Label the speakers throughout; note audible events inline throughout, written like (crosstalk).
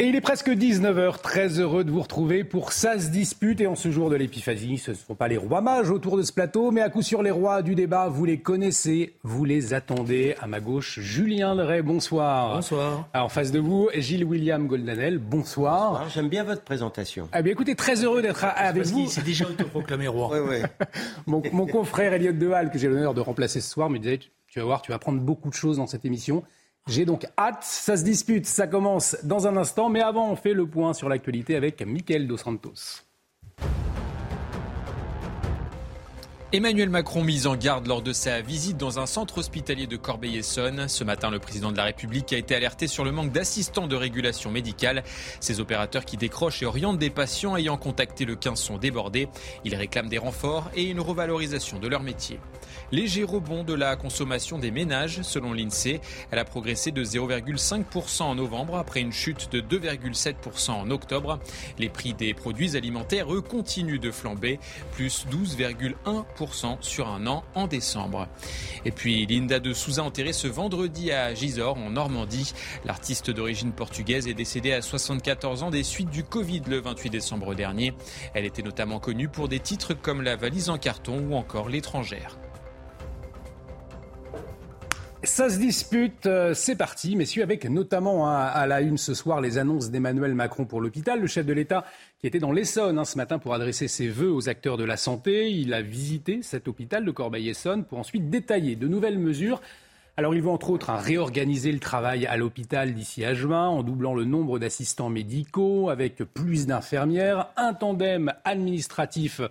Speaker 1: Et il est presque 19h, très heureux de vous retrouver pour Ça se dispute. Et en ce jour de l'épiphanie, ce ne sont pas les rois mages autour de ce plateau, mais à coup sur les rois du débat, vous les connaissez, vous les attendez. À ma gauche, Julien Leray, bonsoir.
Speaker 2: Bonsoir.
Speaker 1: en face de vous, Gilles William Goldanel, bonsoir.
Speaker 2: J'aime bien votre présentation.
Speaker 1: Eh bien écoutez, très heureux d'être avec vous.
Speaker 3: C'est déjà autoproclamé roi.
Speaker 2: Oui, oui. (laughs)
Speaker 1: mon, mon confrère Elliot Dehal, que j'ai l'honneur de remplacer ce soir, me disait, tu vas voir, tu vas apprendre beaucoup de choses dans cette émission. J'ai donc hâte, ça se dispute, ça commence dans un instant, mais avant on fait le point sur l'actualité avec Mickaël Dos Santos.
Speaker 4: Emmanuel Macron mise en garde lors de sa visite dans un centre hospitalier de Corbeil-Essonne. Ce matin, le président de la République a été alerté sur le manque d'assistants de régulation médicale. Ces opérateurs qui décrochent et orientent des patients ayant contacté le 15 sont débordés. Ils réclament des renforts et une revalorisation de leur métier. Léger rebond de la consommation des ménages, selon l'INSEE. Elle a progressé de 0,5% en novembre après une chute de 2,7% en octobre. Les prix des produits alimentaires, eux, continuent de flamber, plus 12,1% sur un an en décembre. Et puis Linda de Souza enterrée ce vendredi à Gisors, en Normandie. L'artiste d'origine portugaise est décédée à 74 ans des suites du Covid le 28 décembre dernier. Elle était notamment connue pour des titres comme La valise en carton ou encore L'étrangère.
Speaker 1: Ça se dispute, euh, c'est parti, messieurs, avec notamment hein, à la une ce soir les annonces d'Emmanuel Macron pour l'hôpital. Le chef de l'État qui était dans l'Essonne hein, ce matin pour adresser ses vœux aux acteurs de la santé. Il a visité cet hôpital de Corbeil-Essonne pour ensuite détailler de nouvelles mesures. Alors il va entre autres hein, réorganiser le travail à l'hôpital d'ici à juin en doublant le nombre d'assistants médicaux avec plus d'infirmières, un tandem administratif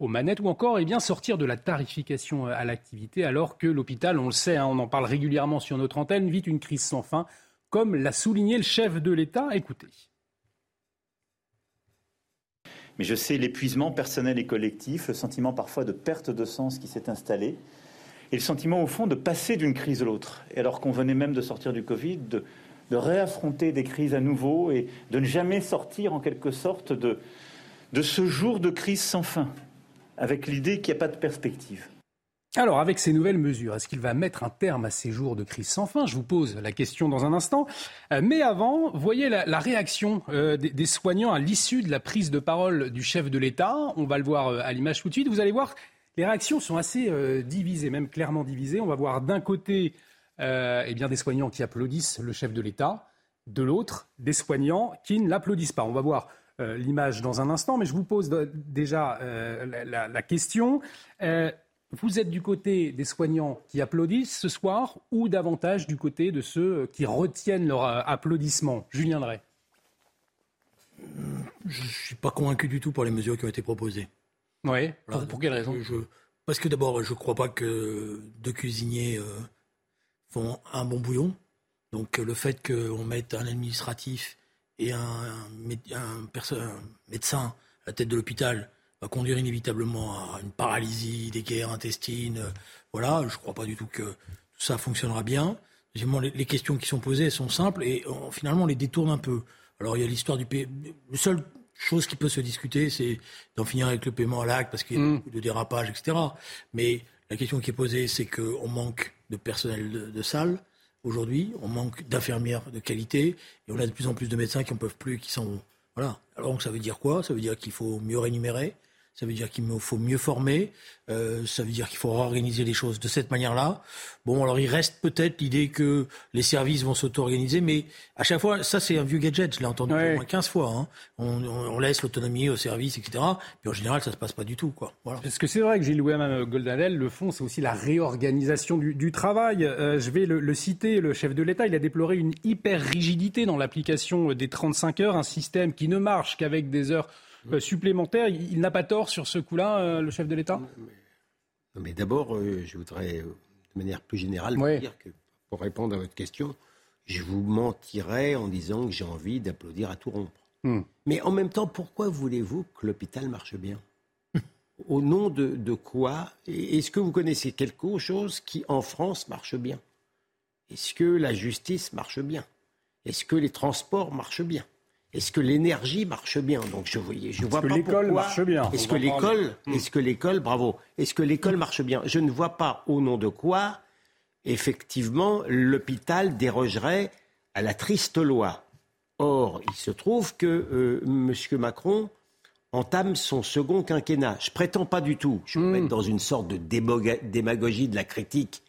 Speaker 1: aux manettes ou encore eh bien, sortir de la tarification à l'activité alors que l'hôpital, on le sait, hein, on en parle régulièrement sur notre antenne, vit une crise sans fin, comme l'a souligné le chef de l'État. Écoutez.
Speaker 5: Mais je sais l'épuisement personnel et collectif, le sentiment parfois de perte de sens qui s'est installé, et le sentiment au fond de passer d'une crise à l'autre. Alors qu'on venait même de sortir du Covid, de, de, réaffronter des crises à nouveau et de ne jamais sortir en quelque sorte de, de ce jour de crise sans fin avec l'idée qu'il n'y a pas de perspective.
Speaker 1: Alors, avec ces nouvelles mesures, est-ce qu'il va mettre un terme à ces jours de crise sans fin? Je vous pose la question dans un instant. Euh, mais avant, voyez la, réaction euh, des, soignants à l'issue de la prise de parole du chef de l'État. On va le voir euh, à l'image tout de suite. Vous allez voir, les réactions sont assez euh, divisées, même clairement divisées. On va voir d'un côté eh bien, des soignants qui applaudissent le chef de l'État, de l'autre, des soignants qui ne l'applaudissent pas. On va voir euh, l'image dans un instant, mais je vous pose déjà euh, la, la, la, question. Euh, vous êtes du côté des soignants qui applaudissent ce soir ou davantage du côté de ceux qui retiennent leur applaudissement? Julien Drey
Speaker 3: Je ne suis pas convaincu du tout par les mesures qui ont été proposées.
Speaker 1: Oui, voilà, pour, pour, quelle raison?
Speaker 3: Je, Parce que d'abord, je ne crois pas que deux cuisiniers font un bon bouillon. Donc le fait qu'on mette un administratif et un, un, un, un, médecin à la tête de l'hôpital va conduire inévitablement à une paralysie des guerres intestines. Voilà, je ne crois pas du tout que tout ça fonctionnera bien. Deuxièmement, les, les questions qui sont posées sont simples et on, finalement on les détourne un peu. Alors il y a l'histoire du pays. Le seul chose qui peut se discuter, c'est d'en finir avec le paiement à l'acte parce qu'il y a mmh. beaucoup de dérapage, etc. Mais la question qui est posée, c'est qu'on manque de personnel de, de salle. Aujourd'hui, on manque d'infirmières de qualité et on a de plus en plus de médecins qui n'en peuvent plus, qui sont voilà. Alors ça veut dire quoi? Ça veut dire qu'il faut mieux rémunérer, ça veut dire qu'il faut mieux former, euh, ça veut dire qu'il faut réorganiser les choses de cette manière-là. Bon, alors il reste peut-être l'idée que les services vont s'auto-organiser, mais à chaque fois, ça c'est un vieux gadget, je l'ai entendu ouais. au moins 15 fois. Hein. On, on, laisse l'autonomie aux services, etc. Puis en général, ça se passe pas du tout. Quoi. Voilà.
Speaker 1: Parce que c'est vrai que Gilles William Goldanel, le fond, c'est aussi la réorganisation du, du travail. Euh, je vais le, le, citer, le chef de l'État, il a déploré une hyper-rigidité dans l'application des 35 heures, un système qui ne marche qu'avec des heures euh, supplémentaire. Il, il n'a pas tort sur ce coup-là, euh, le chef de l'État?
Speaker 2: Mais, mais d'abord, euh, je voudrais, de manière plus générale, dire que, pour répondre à votre question, je vous mentirais en disant que j'ai envie d'applaudir à tout rompre. Hmm. Mais en même temps, pourquoi voulez-vous que l'hôpital marche bien? (laughs) Au nom de, quoi? Est-ce que vous connaissez quelque chose qui, en France, marche bien? Est-ce que la justice marche bien? Est-ce que les transports marchent bien? Est-ce que l'énergie marche bien Donc je voyais, je vois
Speaker 1: pas
Speaker 2: que
Speaker 1: l'école marche bien.
Speaker 2: Est-ce que l'école, hmm. est-ce que l'école, bravo, est-ce que l'école marche bien Je ne vois pas au nom de quoi, effectivement, l'hôpital dérogerait à la triste loi. Or, il se trouve que euh, M. Macron entame son second quinquennat. Je prétends pas du tout. Je peux être hmm. dans une sorte de démagogie de la critique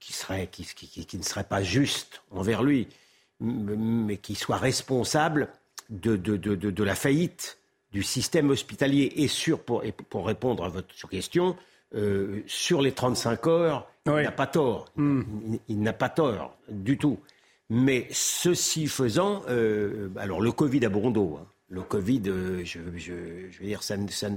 Speaker 2: qui, serait, qui, qui ne serait pas juste envers lui, mais qui soit responsable de, de, de, de, la faillite du système hospitalier et sur, pour, pour répondre à votre question, euh, sur les 35 heures, il n'a pas tort. Hmm. Il, n'a pas tort du tout. Mais ceci faisant, euh, alors le Covid à Bordeaux, hein. le Covid, euh, je, je, je, veux dire, ça, ça,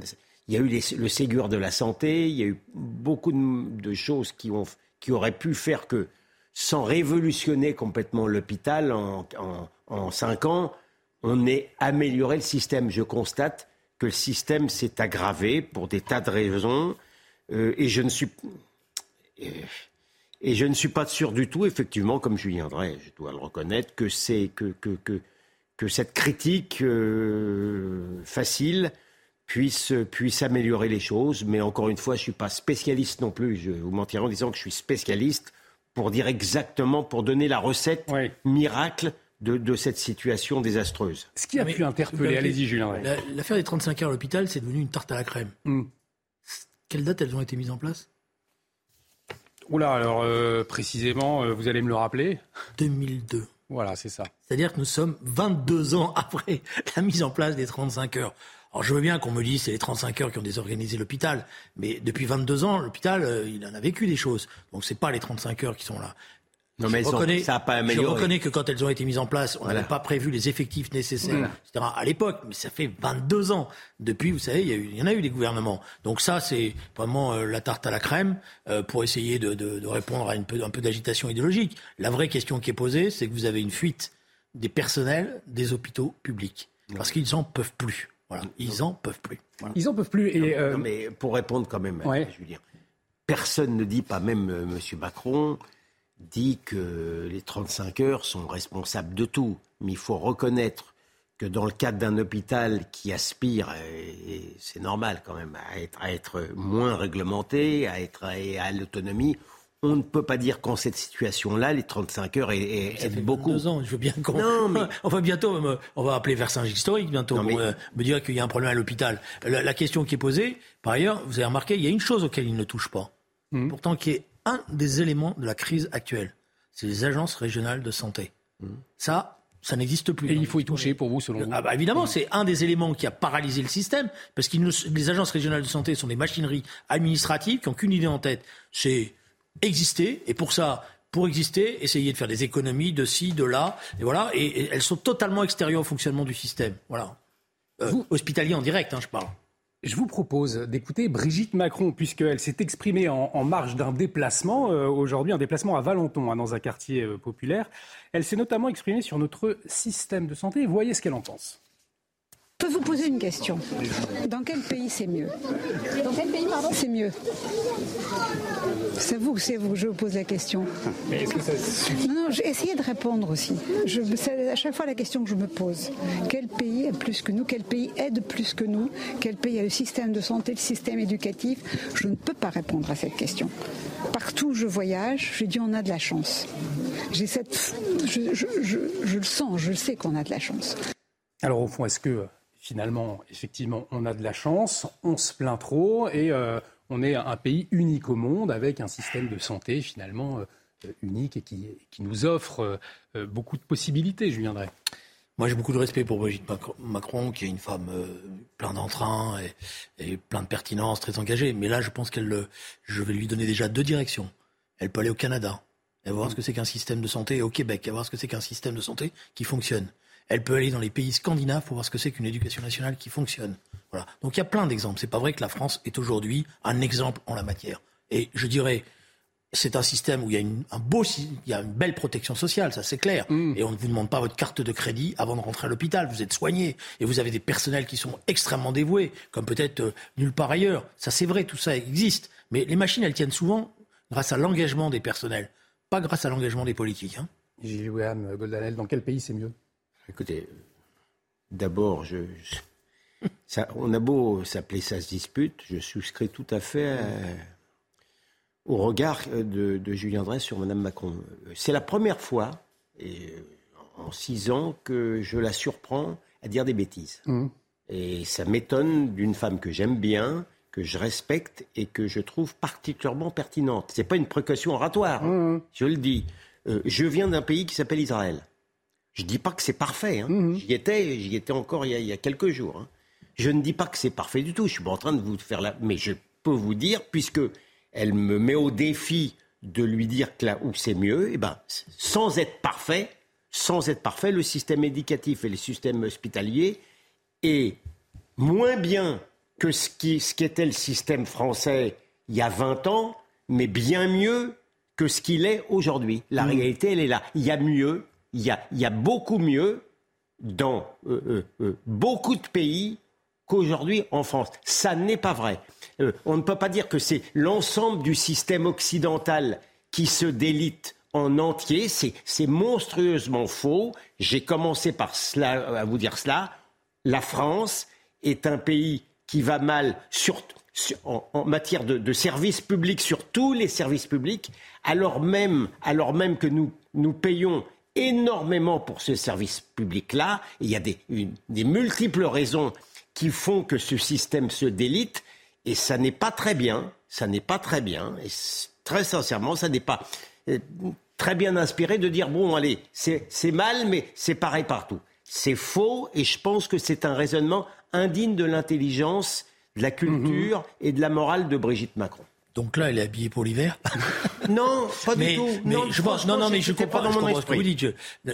Speaker 2: il y a eu le Ségur de la santé, il y a eu beaucoup de, de choses qui, ont, qui auraient pu faire que, sans révolutionner complètement l'hôpital en, en, en cinq ans, on ait amélioré le système. Je constate que le système s'est aggravé pour des tas de raisons. Euh, et je ne suis et je ne suis pas sûr du tout, effectivement, comme Julien Drey, je dois le reconnaître, que c'est que, que, que, cette critique euh, facile puisse, puisse améliorer les choses. Mais encore une fois, je ne suis pas spécialiste non plus. Je vous mentirai en disant que je suis spécialiste pour dire exactement, pour donner la recette miracle de, cette situation désastreuse.
Speaker 1: Ce qui a pu interpeller, allez-y Julien.
Speaker 3: L'affaire des 35 heures à l'hôpital, c'est devenu une tarte à la crème. Hmm. Quelle date elles ont été mises en place?
Speaker 1: Oula, alors euh, précisément, euh, vous allez me le rappeler?
Speaker 3: 2002.
Speaker 1: Voilà, c'est ça.
Speaker 3: C'est-à-dire que nous sommes 22 ans (laughs) après la mise en place des 35 heures. Alors je veux bien qu'on me dise c'est les 35 heures qui ont désorganisé l'hôpital, mais depuis 22 ans, l'hôpital, euh, il en a vécu des choses. Donc c'est pas les 35 heures qui sont là.
Speaker 2: Non, mais je, reconnais, ça pas
Speaker 3: je reconnais que quand elles ont été mises en place, on n'avait pas prévu les effectifs nécessaires, etc. À l'époque, mais ça fait 22 ans. Depuis, vous savez, il y, a eu, il y en a eu des gouvernements. Donc ça, c'est vraiment euh, la tarte à la crème euh, pour essayer de, de, de, répondre à une peu, un peu d'agitation idéologique. La vraie question qui est posée, c'est que vous avez une fuite des personnels des hôpitaux publics. Parce qu'ils n'en peuvent plus. Voilà, ils n'en peuvent plus.
Speaker 1: Ils n'en peuvent plus.
Speaker 2: Et euh, mais pour répondre quand même, ouais. Julien, personne ne dit, pas même M. Macron, dit que les 35 heures sont responsables de tout. Mais il faut reconnaître que dans le cadre d'un hôpital qui aspire, et c'est normal quand même, à être, à être moins réglementé, à être à, l'autonomie, on ne peut pas dire qu'en cette situation-là, les 35 heures est, beaucoup.
Speaker 3: Deux ans, je veux bien qu'on. Non, (laughs) mais... enfin, bientôt, on va appeler Versailles historique bientôt pour me dire qu'il y a un problème à l'hôpital. La, question qui est posée, par ailleurs, vous avez remarqué, il y a une chose auquel il ne touche pas, mmh. pourtant qui est un des éléments de la crise actuelle. C'est les agences régionales de santé. Mmh. Ça, ça n'existe plus.
Speaker 1: Et il faut y toucher pour vous, selon vous
Speaker 3: ah bah Évidemment, c'est un des éléments qui a paralysé le système, parce que les agences régionales de santé sont des machineries administratives qui n'ont qu'une idée en tête, c'est exister, et pour ça, pour exister, essayer de faire des économies de ci, de là, et voilà, et, elles sont totalement extérieures au fonctionnement du système. Voilà. Euh, hospitalier en direct, hein, je parle.
Speaker 1: Je vous propose d'écouter Brigitte Macron, puisqu'elle s'est exprimée en, marge d'un déplacement, euh, aujourd'hui un déplacement à Valenton, hein, dans un quartier euh, populaire. Elle s'est notamment exprimée sur notre système de santé. Voyez ce qu'elle en pense.
Speaker 6: Je peux vous poser une question. Dans quel pays c'est mieux Dans quel pays, pardon C'est mieux. C'est vous, c'est vous, je vous pose la question. Mais est-ce que ça Non, non, j'ai essayé de répondre aussi. c'est à chaque fois la question que je me pose. Quel pays est plus que nous Quel pays aide plus que nous Quel pays a le système de santé, le système éducatif Je ne peux pas répondre à cette question. Partout où je voyage, je dis on a de la chance. J'ai cette, je, je le sens, je sais qu'on a de la chance.
Speaker 1: Alors au fond, est-ce que finalement, effectivement, on a de la chance, on se plaint trop et euh, on est un pays unique au monde avec un système de santé finalement euh, unique et qui, nous offre euh, beaucoup de possibilités, je viendrai.
Speaker 3: Moi, j'ai beaucoup de respect pour Brigitte Macron, qui est une femme plein d'entrain et, plein de pertinence, très engagée. Mais là, je pense qu'elle, je vais lui donner déjà deux directions. Elle peut aller au Canada, et voir ce que c'est qu'un système de santé, et au Québec, et voir ce que c'est qu'un système de santé qui fonctionne. Elle peut aller dans les pays scandinaves pour voir ce que c'est qu'une éducation nationale qui fonctionne. Voilà. Donc il y a plein d'exemples. C'est pas vrai que la France est aujourd'hui un exemple en la matière. Et je dirais, c'est un système où il y a une, un beau, il y a une belle protection sociale, ça c'est clair. Mm. Et on ne vous demande pas votre carte de crédit avant de rentrer à l'hôpital. Vous êtes soigné et vous avez des personnels qui sont extrêmement dévoués, comme peut-être euh, nulle part ailleurs. Ça c'est vrai, tout ça existe. Mais les machines, elles tiennent souvent grâce à l'engagement des personnels, pas grâce à l'engagement des politiques. Hein.
Speaker 1: Gilles William Goldanel, dans quel pays c'est mieux?
Speaker 2: Écoutez, d'abord, je, ça, on a beau s'appeler ça se dispute, je souscris tout à fait à au regard de, Julien Drey sur Mme Macron. C'est la première fois, et en six ans, que je la surprends à dire des bêtises. Mmh. Et ça m'étonne d'une femme que j'aime bien, que je respecte et que je trouve particulièrement pertinente. Ce n'est pas une précaution oratoire, mmh. je le dis. Euh, je viens d'un pays qui s'appelle Israël. Je ne dis pas que c'est parfait. Hein. Mmh. J'y étais, j'y étais encore il y, a, quelques jours. Hein. Je ne dis pas que c'est parfait du tout. Je suis pas en train de vous faire la. Mais je peux vous dire, puisque elle me met au défi de lui dire que là où c'est mieux, et eh ben, sans être parfait, sans être parfait, le système éducatif et le système hospitalier est moins bien que ce qui, ce qui était le système français il y a 20 ans, mais bien mieux que ce qu'il est aujourd'hui. La mmh. réalité, elle est là. Il y a mieux, il y a, beaucoup mieux dans euh, euh, euh, beaucoup de pays qu'aujourd'hui en France. Ça n'est pas vrai. On ne peut pas dire que c'est l'ensemble du système occidental qui se délite en entier. C'est monstrueusement faux. J'ai commencé par à vous dire cela. La France est un pays qui va mal en, matière de, services publics, sur tous les services publics, alors même, alors même que nous payons énormément pour ce service public-là. Il y a des, des multiples raisons qui font que ce système se délite. Et ça n'est pas très bien, ça n'est pas très bien, et très sincèrement, ça n'est pas euh, très bien inspiré de dire, bon, allez, c'est mal, mais c'est pareil partout. C'est faux, et je pense que c'est un raisonnement indigne de l'intelligence, de la culture mhm. et de la morale de Brigitte Macron.
Speaker 3: Donc là, elle est habillée pour l'hiver (laughs)
Speaker 2: Non, pas du tout.
Speaker 3: Mais non, je pense, non, non, mais je comprends, pas dans mon ce que vous dites.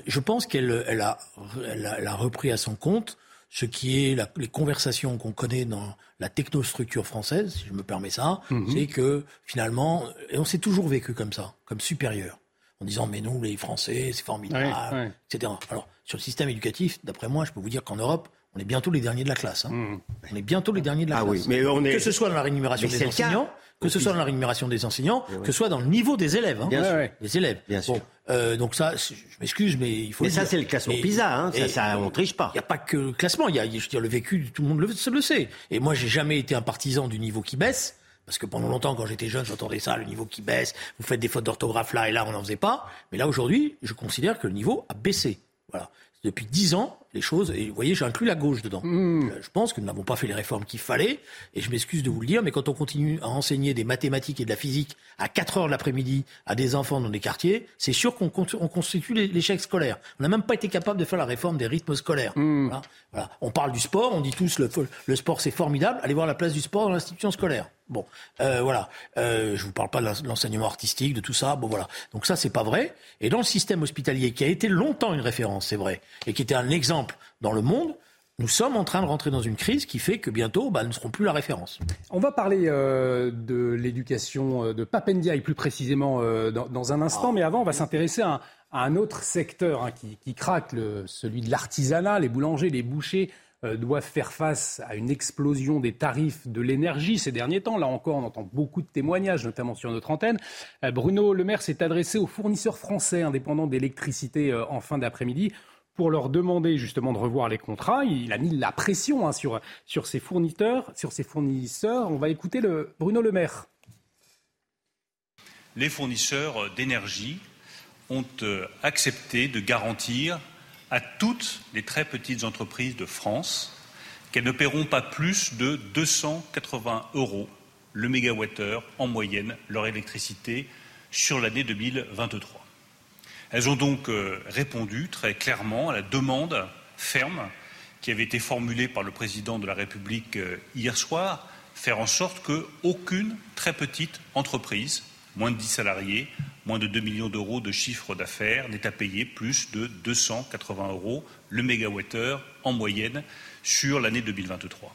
Speaker 3: Je, pense qu'elle elle a, elle a, repris à son compte ce qui est les conversations qu'on connaît dans la technostructure française, si je me permets ça, mhm. c'est que finalement, et on s'est toujours vécu comme ça, comme supérieur, en disant mais nous les Français, c'est formidable, etc. Alors sur le système éducatif, d'après moi, je peux vous dire qu'en Europe, on est bientôt les derniers de la classe. Hein. Mhm. On est bientôt les derniers de la ah classe. Oui, mais on est... Que ce soit dans la rémunération des enseignants, que ce soit dans la rémunération des enseignants, que ce soit dans le niveau des élèves. Hein.
Speaker 2: Bien sûr.
Speaker 3: Des élèves.
Speaker 2: Bien sûr.
Speaker 3: Euh, donc ça, je m'excuse, mais il faut.
Speaker 2: Mais
Speaker 3: ça,
Speaker 2: c'est le classement PISA, hein. ça, ça, on triche pas.
Speaker 3: Il n'y a pas que le classement. Il y a, je veux dire, le vécu, tout le monde le, le sait. Et moi, j'ai jamais été un partisan du niveau qui baisse. Parce que pendant longtemps, quand j'étais jeune, j'entendais ça, le niveau qui baisse, vous faites des fautes d'orthographe là et là, on n'en faisait pas. Mais là, aujourd'hui, je considère que le niveau a baissé. Voilà. Depuis dix ans, les choses, et vous voyez, j'inclus la gauche dedans. Hmm. Euh, je pense que nous n'avons pas fait les réformes qu'il fallait, et je m'excuse de vous le dire, mais quand on continue à enseigner des mathématiques et de la physique à 4 heures de l'après-midi à des enfants dans des quartiers, c'est sûr qu'on constitue l'échec scolaire. On n'a même pas été capable de faire la réforme des rythmes scolaires. Voilà. On parle du sport, on dit tous le, le sport c'est formidable, allez voir la place du sport dans l'institution scolaire. Bon, euh, voilà. Euh, je vous parle pas de l'enseignement artistique, de tout ça. Bon, voilà. Donc ça, c'est pas vrai. Et dans le système hospitalier, qui a été longtemps une référence, c'est vrai, et qui était un exemple dans le monde, nous sommes en train de rentrer dans une crise qui fait que bientôt, bah, nous ne serons plus la référence.
Speaker 1: On va parler euh, de l'éducation euh, de Papendia, et plus précisément euh, dans, un instant. Mais avant, on va s'intéresser à, un autre secteur hein, qui, craque, celui de l'artisanat. Les boulangers, les bouchers doivent faire face à une explosion des tarifs de l'énergie ces derniers temps. Là encore, on entend beaucoup de témoignages, notamment sur notre antenne. Euh, Bruno Le Maire s'est adressé aux fournisseurs français indépendants d'électricité euh, en fin d'après-midi pour leur demander justement de revoir les contrats. Il a mis la pression hein, sur, sur ses fournisseurs. On va écouter Bruno Le Maire.
Speaker 7: Les fournisseurs d'énergie ont accepté de garantir à toutes les très petites entreprises de France qu'elles ne paieront pas plus de 280 euros le mégawattheure en moyenne leur électricité sur l'année 2023. Elles ont donc euh, répondu très clairement à la demande ferme qui avait été formulée par le président de la République euh, hier soir, faire en sorte qu'aucune très petite entreprise, moins de 10 salariés, moins de 2 millions d'euros de chiffre d'affaires n'est à payer plus de 280 euros le mégawattheure en moyenne sur l'année 2023.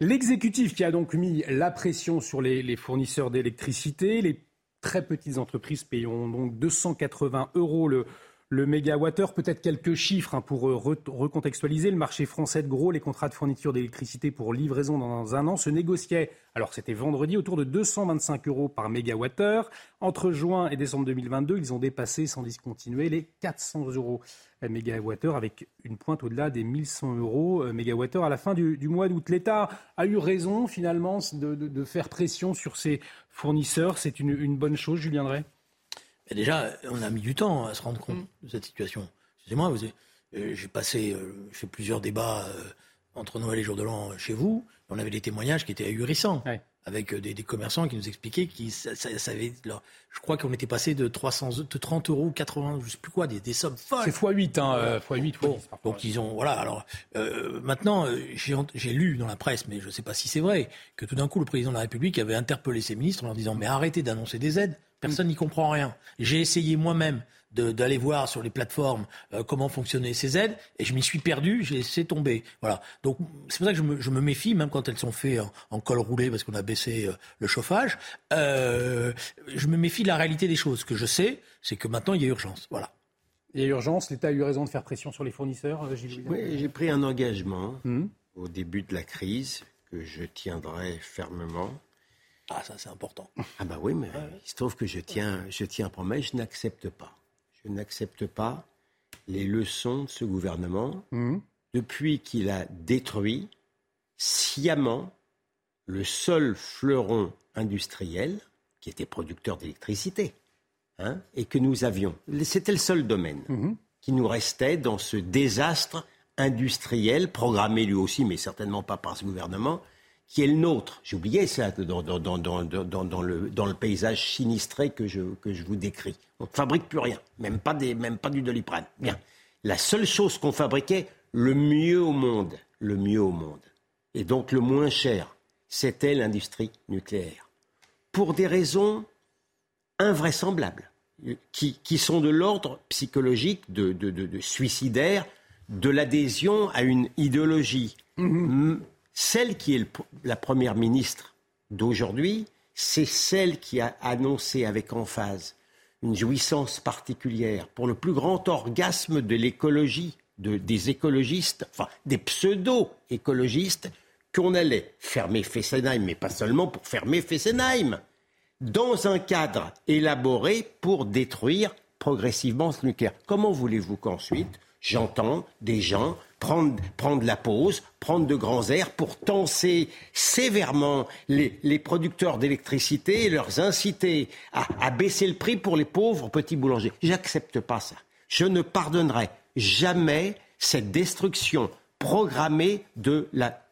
Speaker 1: L'exécutif qui a donc mis la pression sur les, fournisseurs d'électricité, les très petites entreprises payeront donc 280 euros le, le mégawattheure. Peut-être quelques chiffres hein, pour euh, recontextualiser. Le marché français de gros, les contrats de fourniture d'électricité pour livraison dans un an se négociaient, alors c'était vendredi, autour de 225 euros par mégawattheure. Entre juin et décembre 2022, ils ont dépassé sans discontinuer les 400 euros mégawattheure avec une pointe au-delà des 1100 euros euh, mégawattheure à la fin du, mois d'août. L'État a eu raison finalement de, faire pression sur ses fournisseurs. C'est une, bonne chose, Julien Drey?
Speaker 3: Déjà, on a mis du temps à se rendre compte mm. de cette situation. Excusez-moi, euh, j'ai passé, euh, fait plusieurs débats euh, entre Noël et Jour de l'An chez vous. On avait des témoignages qui étaient ahurissants. Avec des, commerçants qui nous expliquaient qu'ils savaient. Je crois qu'on était passé de 300, de 30 euros, 80, je sais plus quoi, des, sommes folles.
Speaker 1: C'est x8, hein, x8,
Speaker 3: bon, Donc ils ont, voilà. Alors maintenant, j'ai lu dans la presse, mais je ne sais pas si c'est vrai, que tout d'un coup le président de la République avait interpellé ses ministres en leur disant mais arrêtez d'annoncer des aides. Personne n'y comprend rien. J'ai essayé moi-même d'aller voir sur les plateformes euh, comment fonctionnaient ces aides et je m'y suis perdu, j'ai laissé tomber. Voilà. Donc c'est pour ça que je me, méfie, même quand elles sont faites en, col roulé parce qu'on a baissé euh, le chauffage. Euh, je me méfie de la réalité des choses. Ce que je sais, c'est que maintenant il y a urgence. Voilà.
Speaker 1: Il y a urgence. L'État a eu raison de faire pression sur les fournisseurs.
Speaker 2: Oui, j'ai pris un engagement hum. au début de la crise que je tiendrai fermement.
Speaker 3: Ah, ça c'est important.
Speaker 2: Ah bah oui, mais il se trouve que je tiens, je tiens à promesse, je n'accepte pas. Je n'accepte pas les leçons de ce gouvernement mmh. depuis qu'il a détruit sciemment le seul fleuron industriel qui était producteur d'électricité hein, et que nous avions. C'était le seul domaine mmh. qui nous restait dans ce désastre industriel, programmé lui aussi, mais certainement pas par ce gouvernement, qui est le nôtre. J'ai oublié ça dans, dans, dans, dans, le, dans le paysage sinistré que je, que je vous décris. On ne fabrique plus rien, même pas, des, même pas du doliprane. Bien. La seule chose qu'on fabriquait, le mieux au monde, le mieux au monde, et donc le moins cher, c'était l'industrie nucléaire. Pour des raisons invraisemblables, qui, qui sont de l'ordre psychologique, de, de, de, suicidaire, de l'adhésion à une idéologie. Mmh celle qui est la première ministre d'aujourd'hui, c'est celle qui a annoncé avec emphase une jouissance particulière pour le plus grand orgasme de l'écologie, des écologistes, enfin des pseudo-écologistes, qu'on allait fermer Fessenheim, mais pas seulement pour fermer Fessenheim, dans un cadre élaboré pour détruire progressivement ce nucléaire. Comment voulez-vous qu'ensuite j'entends des gens prendre, prendre la pause, prendre de grands airs pour tenser sévèrement les, les producteurs d'électricité et leur inciter à, à baisser le prix pour les pauvres petits boulangers. J'accepte pas ça. Je ne pardonnerai jamais cette destruction programmée de la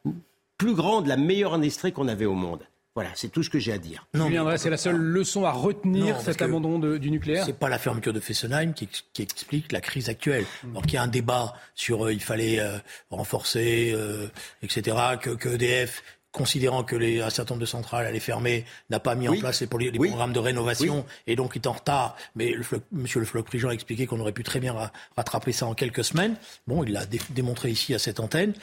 Speaker 2: plus grande, la meilleure industrie qu'on avait au monde. Voilà, c'est tout ce que j'ai à dire.
Speaker 1: Non, c'est la seule leçon à retenir, cet abandon du nucléaire
Speaker 3: C'est pas la fermeture de Fessenheim qui, explique la crise actuelle. Mm. Alors qu'il y a un débat sur euh, il fallait euh, renforcer, euh, etc., que, que EDF considérant que les, un certain nombre de centrales allaient fermer, n'a pas mis en place les, programmes de rénovation et donc est en retard. Mais le, Monsieur le floc prigent a expliqué qu'on aurait pu très bien rattraper ça en quelques semaines. Bon, il l'a démontré ici à cette antenne.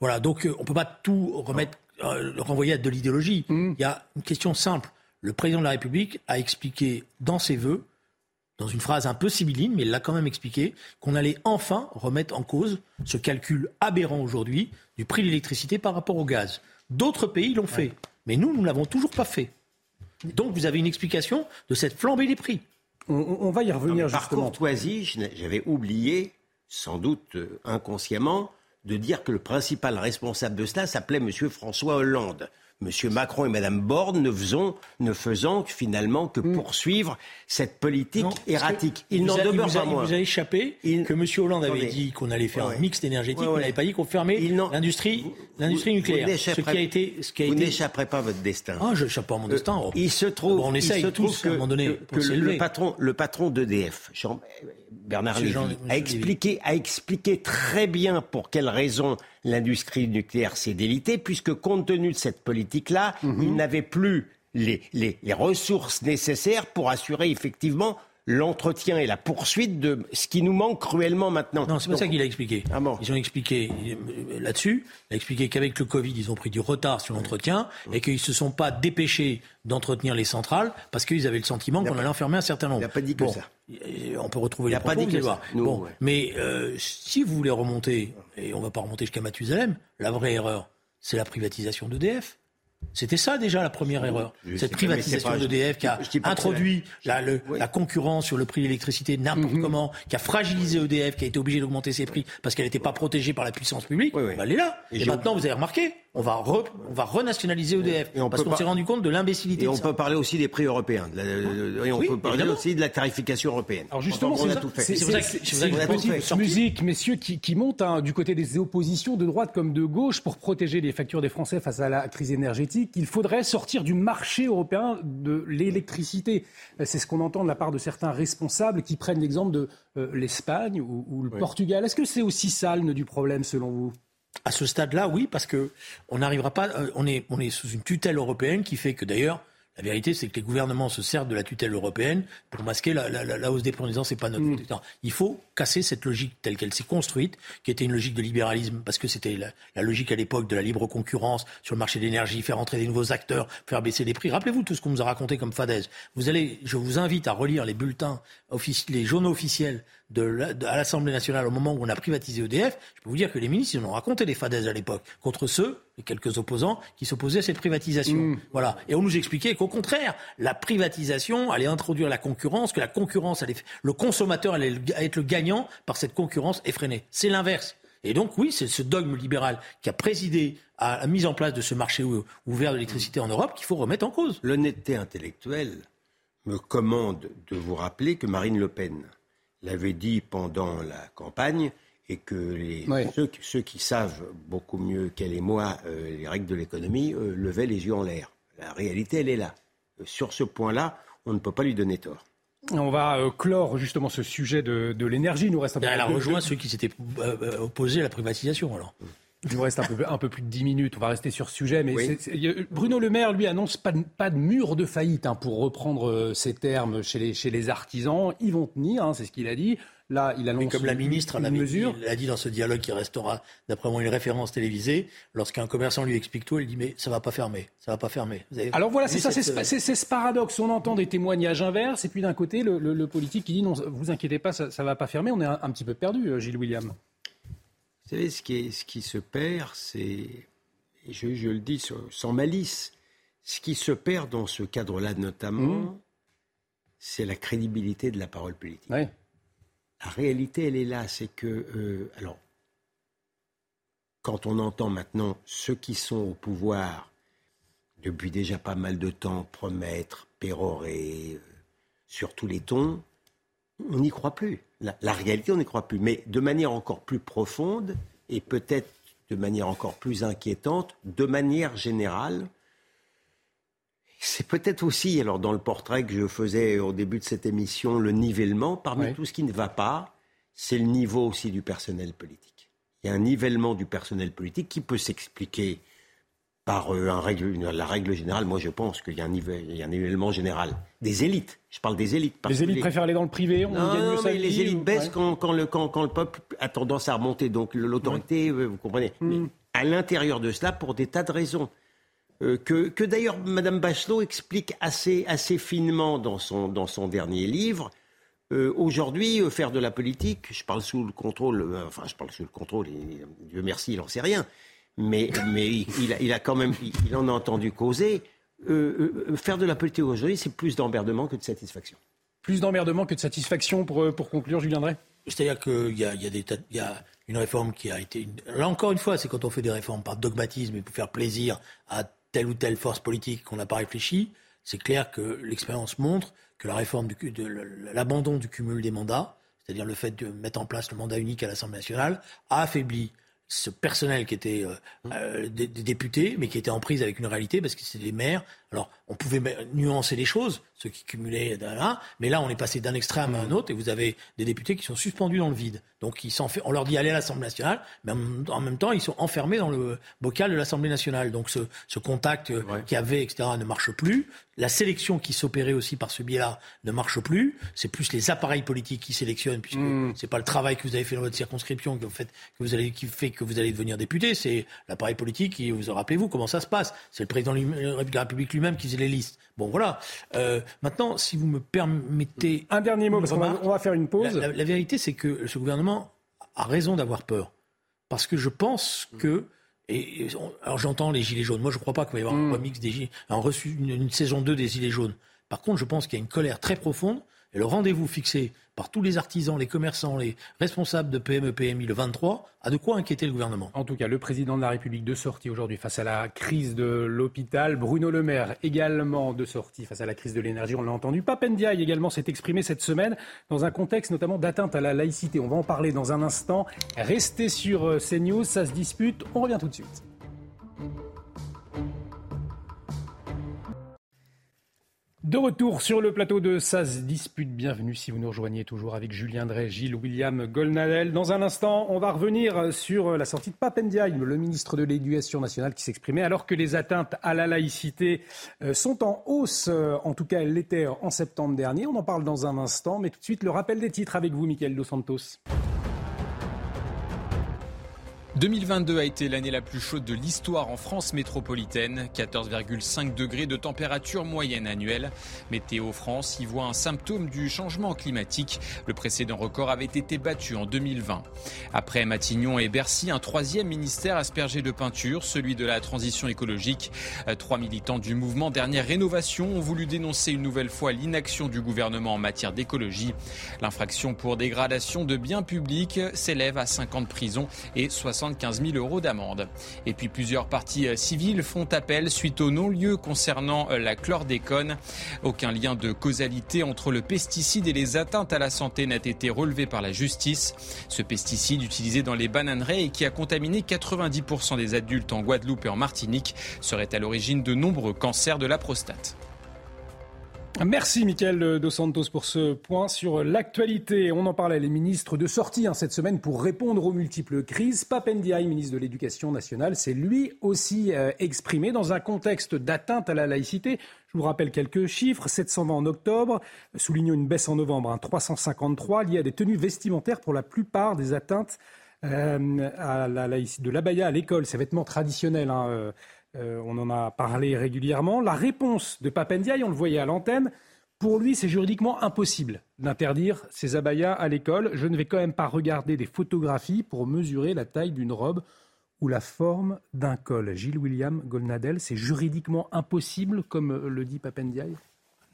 Speaker 3: voilà, donc on peut pas tout remettre euh, renvoyer à de l'idéologie. Mm. Il y a une question simple. Le président de la République a expliqué dans ses vœux, dans une phrase un peu sibylline, mais il l'a quand même expliqué, qu'on allait enfin remettre en cause ce calcul aberrant aujourd'hui du prix de l'électricité par rapport au gaz. D'autres pays l'ont fait, mais nous, nous ne l'avons toujours pas fait. Donc vous avez une explication de cette flambée des prix.
Speaker 1: On, va y revenir
Speaker 2: justement. Par courtoisie, j'avais oublié, sans doute euh, inconsciemment, de dire que le principal responsable de cela s'appelait M. François Hollande. M. Macron et Mme Borne ne, faisant, ne faisant finalement que hmm. poursuivre cette politique erratique.
Speaker 3: Il n'en demeure pas moins. Il vous a échappé que M. Hollande avait dit qu'on allait faire un mix énergétique, il n'avait pas dit qu'on fermait l'industrie nucléaire.
Speaker 2: Vous ce qui a été, ce qui a vous n'échapperez pas à votre destin.
Speaker 3: Ah, je n'échappe pas à mon destin.
Speaker 2: Euh, il se trouve,
Speaker 3: on essaye tous, que, à un moment donné,
Speaker 2: que, le, patron, le patron d'EDF, Bernard Lévy, a expliqué, a expliqué très bien pour quelles raisons l'industrie nucléaire s'est délitée, puisque compte tenu de cette politique-là, mhm. il n'avait plus les, les, les, ressources nécessaires pour assurer effectivement l'entretien et la poursuite de ce qui nous manque cruellement maintenant.
Speaker 3: Non, c'est pas ça qu'il a expliqué.
Speaker 2: Ah bon.
Speaker 3: Ils ont expliqué euh, là-dessus, il a expliqué qu'avec le Covid, ils ont pris du retard sur l'entretien et qu'ils se sont pas dépêchés d'entretenir les centrales parce qu'ils avaient le sentiment qu'on allait enfermer un certain nombre.
Speaker 2: Il n'a pas dit que
Speaker 3: Bon,
Speaker 2: ça.
Speaker 3: et On peut retrouver
Speaker 2: Il
Speaker 3: les
Speaker 2: a pas
Speaker 3: propos,
Speaker 2: dit
Speaker 3: vous
Speaker 2: que ça.
Speaker 3: voir.
Speaker 2: Nous,
Speaker 3: bon,
Speaker 2: ouais.
Speaker 3: mais euh, si vous voulez remonter, et on va pas remonter jusqu'à Mathusalem, la vraie erreur, c'est la privatisation d'EDF. C'était ça déjà la première erreur. Cette privatisation d'EDF qui a introduit la, le-
Speaker 2: Oui.
Speaker 3: la concurrence sur le prix de l'électricité n'importe
Speaker 2: Mhm.
Speaker 3: comment, qui a fragilisé EDF, qui a été obligé d'augmenter ses prix parce qu'elle n'était pas protégée par la puissance publique.
Speaker 2: Oui,
Speaker 3: bah, elle est là.
Speaker 2: Et
Speaker 3: maintenant, vous avez remarqué, on va, re- on va renationaliser EDF
Speaker 2: Et on
Speaker 3: parce qu'on s'est rendu compte de l'imbécilité
Speaker 2: Et
Speaker 3: de
Speaker 2: on
Speaker 3: ça.
Speaker 2: peut parler aussi des prix européens. de la- de- et on
Speaker 3: Oui,
Speaker 2: peut parler
Speaker 3: évidemment.
Speaker 2: aussi de la tarification européenne.
Speaker 1: Alors justement,
Speaker 2: on
Speaker 1: c'est
Speaker 2: a tout fait.
Speaker 1: c'est- petite musique, messieurs, qui, qui monte hein, du côté des oppositions de droite comme de gauche pour protéger les factures des Français face à la crise énergétique. Il faudrait sortir du marché européen de l'électricité. Euh, C'est ce qu'on entend de la part de certains responsables qui prennent l'exemple de euh, l'Espagne ou, ou le Portugal. Est-ce que c'est aussi ça le nœud du problème selon vous?
Speaker 3: À ce stade-là, oui, parce que on n'arrivera pas. euh, on est, on est sous une tutelle européenne qui fait que d'ailleurs. La vérité, c'est que les gouvernements se servent de la tutelle européenne pour masquer la, la- la- la hausse des prix en disant c'est pas notre. Non, Il faut casser cette logique telle qu'elle s'est construite, qui était une logique de libéralisme, parce que c'était la, la logique à l'époque de la libre concurrence sur le marché de l'énergie, faire entrer des nouveaux acteurs, faire baisser les prix. Rappelez-vous tout ce qu'on nous a raconté comme fadaise. Vous allez, je vous invite à relire les bulletins, offici- les journaux officiels de la- de- à l'Assemblée nationale au moment où on a privatisé EDF. Je peux vous dire que les ministres ils en ont raconté des fadaises à l'époque contre ceux, et quelques opposants, qui s'opposaient à cette privatisation. Voilà. Et on nous expliquait qu'au contraire, la privatisation allait introduire la concurrence, que la concurrence allait, le consommateur allait être le gagnant par cette concurrence effrénée. C'est l'inverse. Et donc oui, c'est ce dogme libéral qui a présidé à la mise en place de ce marché ou- ouvert de l'électricité en Europe qu'il faut remettre en cause.
Speaker 2: L'honnêteté intellectuelle me commande de vous rappeler que Marine Le Pen l'avait dit pendant la campagne et que les-
Speaker 1: Ouais.
Speaker 2: ceux, ceux qui savent beaucoup mieux qu'elle et moi euh, les règles de l'économie euh, levaient les yeux en l'air. La réalité, elle est là. Euh, Sur ce point-là, on ne peut pas lui donner tort.
Speaker 1: On va euh, clore justement ce sujet de, de l'énergie. Il nous reste un peu
Speaker 3: Elle a rejoint
Speaker 1: de-
Speaker 3: ceux qui s'étaient opposés à la privatisation. Alors.
Speaker 1: Il nous reste un peu, un peu plus de 10 minutes. On va rester sur ce sujet. Mais
Speaker 2: Oui.
Speaker 1: il Bruno Le Maire, lui, annonce pas de, pas de mur de faillite, hein, pour reprendre euh, ces termes chez les, chez les artisans. Ils vont tenir, hein, c'est ce qu'il a dit. Là, il annonce
Speaker 3: Mais comme la ministre l'avait dit,
Speaker 1: mesure.
Speaker 3: elle a dit dans ce dialogue qui restera, d'après moi, une référence télévisée, lorsqu'un commerçant lui explique tout, elle dit mais ça va pas fermer, ça va pas fermer. Vous avez
Speaker 1: Alors voilà, c'est ça, c'est
Speaker 3: cette,
Speaker 1: ce- paradoxe. On entend des témoignages inverses, et puis d'un côté, le, le- le politique qui dit non, vous inquiétez pas, ça, ça va pas fermer. On est un, un petit peu perdu, euh, Gilles William.
Speaker 2: Vous savez, ce qui, est- ce qui se perd, c'est, et je, je le dis sans, malice, ce qui se perd dans ce cadre-là notamment,
Speaker 1: Mhm.
Speaker 2: c'est la crédibilité de la parole politique.
Speaker 1: Ouais.
Speaker 2: La réalité, elle est là, c'est que, euh, alors, quand on entend maintenant ceux qui sont au pouvoir depuis déjà pas mal de temps promettre, pérorer, euh, sur tous les tons, on n'y croit plus. La, la réalité, on n'y croit plus. Mais de manière encore plus profonde et peut-être de manière encore plus inquiétante, de manière générale, c'est peut-être aussi, alors dans le portrait que je faisais au début de cette émission, le nivellement, parmi
Speaker 1: Oui.
Speaker 2: tout ce qui ne va pas, c'est le niveau aussi du personnel politique. Il y a un nivellement du personnel politique qui peut s'expliquer par euh, un règle, une- la règle générale. Moi, je pense qu'il y, a un il y a un général des élites. Je parle des élites.
Speaker 1: Les élites préfèrent aller dans le privé, on
Speaker 2: non,
Speaker 1: gagne mieux
Speaker 2: non, mais les élites
Speaker 1: ou-
Speaker 2: baissent
Speaker 1: ouais.
Speaker 2: quand, quand le, quand, quand le peuple a tendance à remonter. Donc l'autorité, euh, vous comprenez.
Speaker 1: Hmm.
Speaker 2: Mais à l'intérieur de cela, pour des tas de raisons. euh, que, que d'ailleurs Mme Bachelot explique assez, assez finement dans son, dans son dernier livre. Euh, Aujourd'hui, euh, faire de la politique, je parle sous le contrôle, enfin je parle sous le contrôle, et, Dieu merci, il n'en sait rien, mais, mais il, il a, il a quand même, il, il en a entendu causer. Euh, euh, faire de la politique aujourd'hui, c'est plus d'emmerdement que de satisfaction.
Speaker 1: Plus d'emmerdement que de satisfaction pour, euh, pour conclure, Julien Drey?
Speaker 3: C'est-à-dire qu'il y a, il y, a des tas- il y a une réforme qui a été... une- Là encore une fois, c'est quand on fait des réformes par dogmatisme et pour faire plaisir à telle ou telle force politique qu'on n'a pas réfléchi, c'est clair que l'expérience montre que la réforme du, de l'abandon du cumul des mandats, c'est-à-dire le fait de mettre en place le mandat unique à l'Assemblée nationale, a affaibli ce personnel qui était euh, euh, des, des députés, mais qui était en prise avec une réalité parce que c'était des maires. Alors, on pouvait nuancer les choses, ceux qui cumulaient, là, mais là, on est passé d'un extrême à un autre, et vous avez des députés qui sont suspendus dans le vide. Donc, ils on leur dit aller à l'Assemblée nationale, mais en même temps, ils sont enfermés dans le bocal de l'Assemblée nationale. Donc, ce, ce contact euh, qu'il y avait, etc., ne marche plus. La sélection qui s'opérait aussi par ce biais-là ne marche plus. C'est plus les appareils politiques qui sélectionnent, puisque mmh. c'est pas le travail que vous avez fait dans votre circonscription qui, fait que vous allez, qui fait que vous allez devenir député. C'est l'appareil politique qui, vous rappelez-vous comment ça se passe? C'est le président de la République lui-même qui faisait les listes. Bon, voilà. Euh, maintenant, si vous me permettez...
Speaker 1: Un dernier mot, parce qu'on va, on va faire une pause.
Speaker 3: La, vérité, c'est que ce gouvernement a raison d'avoir peur. Parce que je pense que... Et, alors j'entends les gilets jaunes. Moi, je ne crois pas qu'il va y avoir un mm. remix des gilets. On reçu une, une, saison 2 des gilets jaunes. Par contre, je pense qu'il y a une colère très profonde. Et le rendez-vous fixé par tous les artisans, les commerçants, les responsables de PME, PMI le 23, a de quoi inquiéter le gouvernement.
Speaker 1: En tout cas, le président de la République de sortie aujourd'hui face à la crise de l'hôpital. Bruno Le Maire également de sortie face à la crise de l'énergie, on l'a entendu. Papendiaï également s'est exprimé cette semaine dans un contexte notamment d'atteinte à la laïcité. On va en parler dans un instant. Restez sur euh, CNews, ça se dispute. On revient tout de suite. De retour sur le plateau de SAS Dispute, bienvenue si vous nous rejoignez toujours avec Julien Drey, Gilles William Golnadel. Dans un instant, on va revenir sur la sortie de Papendiaï, le ministre de l'Éducation nationale qui s'exprimait alors que les atteintes à la laïcité euh, sont en hausse, euh, en tout cas elles l'étaient en septembre dernier. On en parle dans un instant, mais tout de suite le rappel des titres avec vous, Michael Dos Santos.
Speaker 4: 2022 a été l'année la plus chaude de l'histoire en France métropolitaine, 14,5 degrés de température moyenne annuelle. Météo France y voit un symptôme du changement climatique. Le précédent record avait été battu en 2020. Après Matignon et Bercy, un troisième ministère aspergé de peinture, celui de la transition écologique. Trois militants du mouvement Dernière Rénovation ont voulu dénoncer une nouvelle fois l'inaction du gouvernement en matière d'écologie. L'infraction pour dégradation de biens publics s'élève à 50 prisons et 60 75 000 euros d'amende. Et puis plusieurs parties euh, civiles font appel suite au non-lieu concernant euh, la chlordécone. Aucun lien de causalité entre le pesticide et les atteintes à la santé n'a été relevé par la justice. Ce pesticide utilisé dans les bananeraies et qui a contaminé 90% des adultes en Guadeloupe et en Martinique serait à l'origine de nombreux cancers de la prostate.
Speaker 1: Merci Mickaël Dos Santos pour ce point sur l'actualité. On en parlait, les ministres de sortie hein, cette semaine pour répondre aux multiples crises. Papendiaï, ministre de l'Éducation nationale, s'est lui aussi euh, exprimé dans un contexte d'atteinte à la laïcité. Je vous rappelle quelques chiffres. 720 en octobre, soulignant une baisse en novembre, hein, 353 liés à des tenues vestimentaires pour la plupart des atteintes euh, à la laïcité. De l'abaya à l'école, ces vêtements traditionnels. Hein, euh, euh, on en a parlé régulièrement. La réponse de Papendiaï, on le voyait à l'antenne, pour lui, c'est juridiquement impossible d'interdire ces abayas à l'école. Je ne vais quand même pas regarder des photographies pour mesurer la taille d'une robe ou la forme d'un col. Gilles William Golnadel, c'est juridiquement impossible, comme le dit Papendiaï?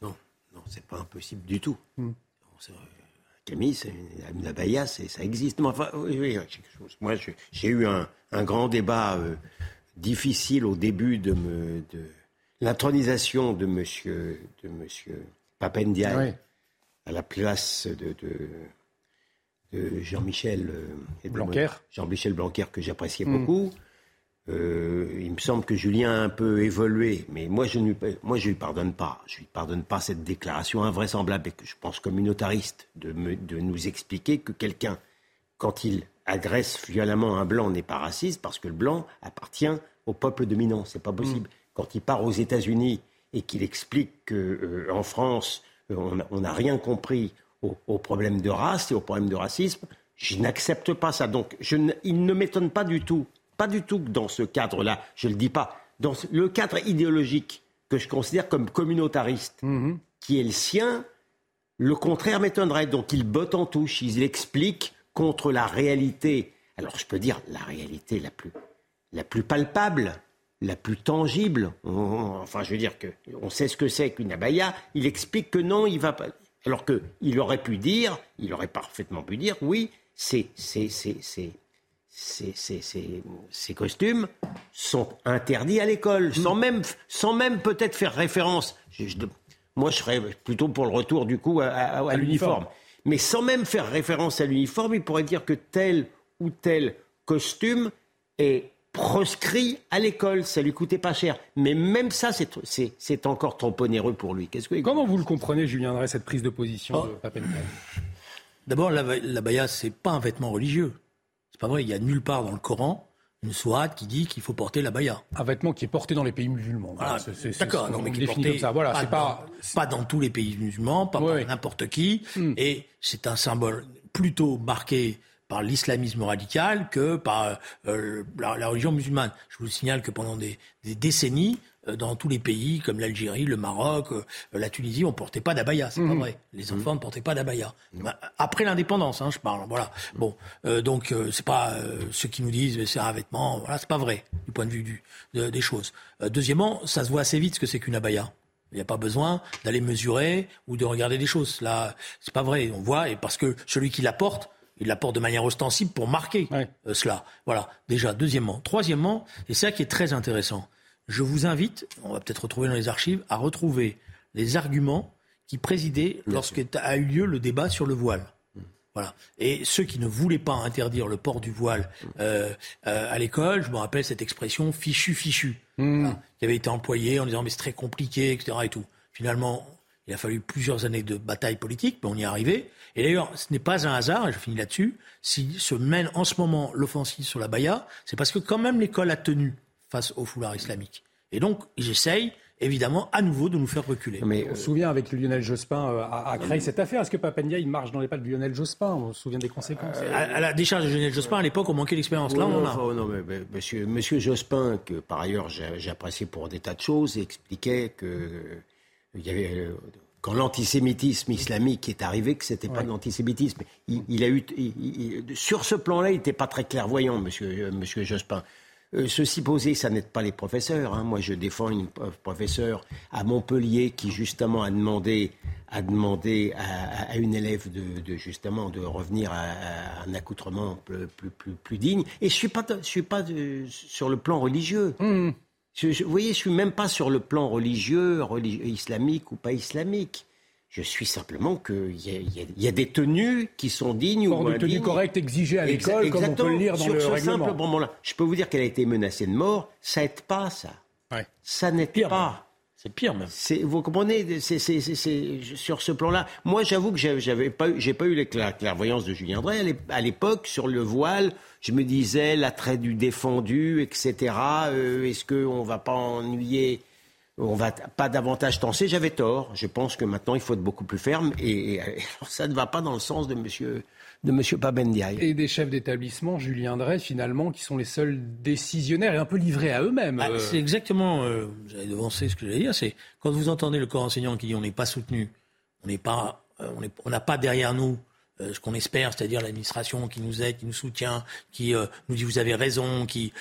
Speaker 2: Non, non, c'est pas impossible du tout. Hmm. Camille, une abaya, ça existe. enfin, moi, j'ai eu un, grand débat. Euh, difficile au début de, me, de l'intronisation de monsieur, de monsieur Papendiaï à la place de, de, Jean-Michel
Speaker 1: euh, Blanquer.
Speaker 2: Jean-Michel Blanquer que j'appréciais mm. beaucoup. Euh, il me semble que Julien a un peu évolué, mais moi je ne moi je lui pardonne pas. Je lui pardonne pas cette déclaration invraisemblable et que je pense communautariste de, me, de nous expliquer que quelqu'un, quand il agresse violemment un blanc n'est pas raciste parce que le blanc appartient au peuple dominant. C'est pas possible. Mm. Quand il part aux États-Unis et qu'il explique qu'en euh, France, euh, on n'a rien compris aux problèmes de race et aux problèmes de racisme, je n'accepte pas ça. Donc, je il ne m'étonne pas du tout, pas du tout que dans ce cadre-là, je ne le dis pas, dans le cadre idéologique que je considère comme communautariste, mm-hmm. qui est le sien, le contraire m'étonnerait. Donc, il botte en touche, il explique contre la réalité. Alors je peux dire la réalité la plus, la plus palpable, la plus tangible. enfin, je veux dire que on sait ce que c'est qu'une abaya. Il explique que non, il va pas. Alors qu'il aurait pu dire, il aurait parfaitement pu dire, oui, ces, ces, ces, ces costumes sont interdits à l'école, sans même, sans même peut-être faire référence. moi, je serais plutôt pour le retour du coup à l'uniforme mais sans même faire référence à l'uniforme, il pourrait dire que tel ou tel costume est proscrit à l'école. Ça lui coûtait pas cher. Mais même ça, c'est encore trop onéreux pour lui.
Speaker 1: Qu'est-ce que Comment vous le comprenez, Julien Drey, cette prise de position oh. de Papendiaï
Speaker 3: D'abord, la, la baya, c'est pas un vêtement religieux. C'est pas vrai. Il y a nulle part dans le Coran une sourate qui dit qu'il faut porter la baya.
Speaker 1: Un vêtement qui est porté dans les pays musulmans.
Speaker 3: D'accord, mais qui est porté ça. Voilà, pas, pas... Dans, pas dans tous les pays musulmans, pas par n'importe qui. Hmm. Et c'est un symbole plutôt marqué par l'islamisme radical que par euh, la, religion musulmane. Je vous signale que pendant des, décennies, dans tous les pays comme l'Algérie, le Maroc, euh, la Tunisie, on portait pas d'abaya, c'est pas mhm. vrai. Les enfants ne portaient pas d'abaya. Bah, après l'indépendance, hein, je parle. Voilà. Bon, donc c'est pas ceux qui nous disent c'est un vêtement. Voilà, c'est pas vrai du point de vue du, des choses. deuxièmement, ça se voit assez vite ce que c'est qu'une abaya. Il n'y a pas besoin d'aller mesurer ou de regarder des choses. Là, c'est pas vrai. On voit et parce que celui qui la porte il l'apporte de manière ostensible pour marquer euh, cela. Voilà, déjà, deuxièmement. Troisièmement, et c'est ça qui est très intéressant, je vous invite, on va peut-être retrouver dans les archives, à retrouver les arguments qui présidaient lorsqu'a eu lieu le débat sur le voile. Voilà. Et ceux qui ne voulaient pas interdire le port du voile euh, euh, à l'école, je me rappelle cette expression fichu fichu, mmh. qui avait été employée en disant mais c'est très compliqué, etc. Et tout. Finalement, il a fallu plusieurs années de bataille politique, mais on y est arrivé. Et d'ailleurs, ce n'est pas un hasard, et je finis là-dessus, s'il se mène en ce moment l'offensive sur la Baïa, c'est parce que quand même l'école a tenu face au foulard islamique. Et donc, j'essaye, évidemment, à nouveau de nous faire reculer.
Speaker 1: Mais on se souvient avec le Lionel Jospin euh, à, créer cette affaire. Est-ce que Papendia, il marche dans les pas de Lionel Jospin? On se souvient des conséquences
Speaker 3: à, la décharge de Lionel Jospin, à l'époque, on manquait d'expérience. Là, on
Speaker 2: a. non, mais, monsieur, monsieur Jospin, que par ailleurs j'apprécie pour des tas de choses, expliquait que il y avait euh, quand l'antisémitisme islamique est arrivé, que c'était pas de l'antisémitisme. Il, a eu, sur ce plan-là, il n'était pas très clairvoyant, Monsieur, euh, monsieur Jospin. Euh, ceci posé, ça n'aide pas les professeurs. Hein. Moi, je défends une professeure à Montpellier qui justement a demandé, a demandé à, une élève de, justement de revenir à, un accoutrement plus, plus, plus, digne. Et je suis pas, je suis pas sur le plan religieux. Mmh vous voyez, je suis même pas sur le plan religieux, islamique ou pas islamique. Je suis simplement qu'il y, y, a des tenues qui sont dignes
Speaker 1: ou
Speaker 2: des
Speaker 1: tenues correctes exigées à l'école, comme on peut le lire dans
Speaker 2: sur
Speaker 1: le
Speaker 2: ce
Speaker 1: règlement.
Speaker 2: Simple là je peux vous dire qu'elle a été menacée de mort. Ça n'aide pas, ça. Ça n'aide pas.
Speaker 3: C'est pire même.
Speaker 2: Vous comprenez, c'est, sur ce plan-là. Moi, j'avoue que j'avais pas, j'ai pas eu la clairvoyance de Julien Drey à l'époque sur le voile. Je me disais l'attrait du défendu, etc. Euh, est-ce qu'on va pas ennuyer on va pas davantage tenser. J'avais tort. Je pense que maintenant il faut être beaucoup plus ferme et, (laughs) ça ne va pas dans le sens de Monsieur de M. Pabendiaï.
Speaker 1: Et des chefs d'établissement, Julien Drey, finalement, qui sont les seuls décisionnaires et un peu livrés à eux-mêmes.
Speaker 3: Ah, c'est exactement, euh, j'avais devancé ce que j'allais dire, c'est quand vous entendez le corps enseignant qui dit on n'est pas soutenu, on n'est pas, euh, on n'a pas derrière nous euh, ce qu'on espère, c'est-à-dire l'administration qui nous aide, qui nous soutient, qui euh, nous dit vous avez raison, qui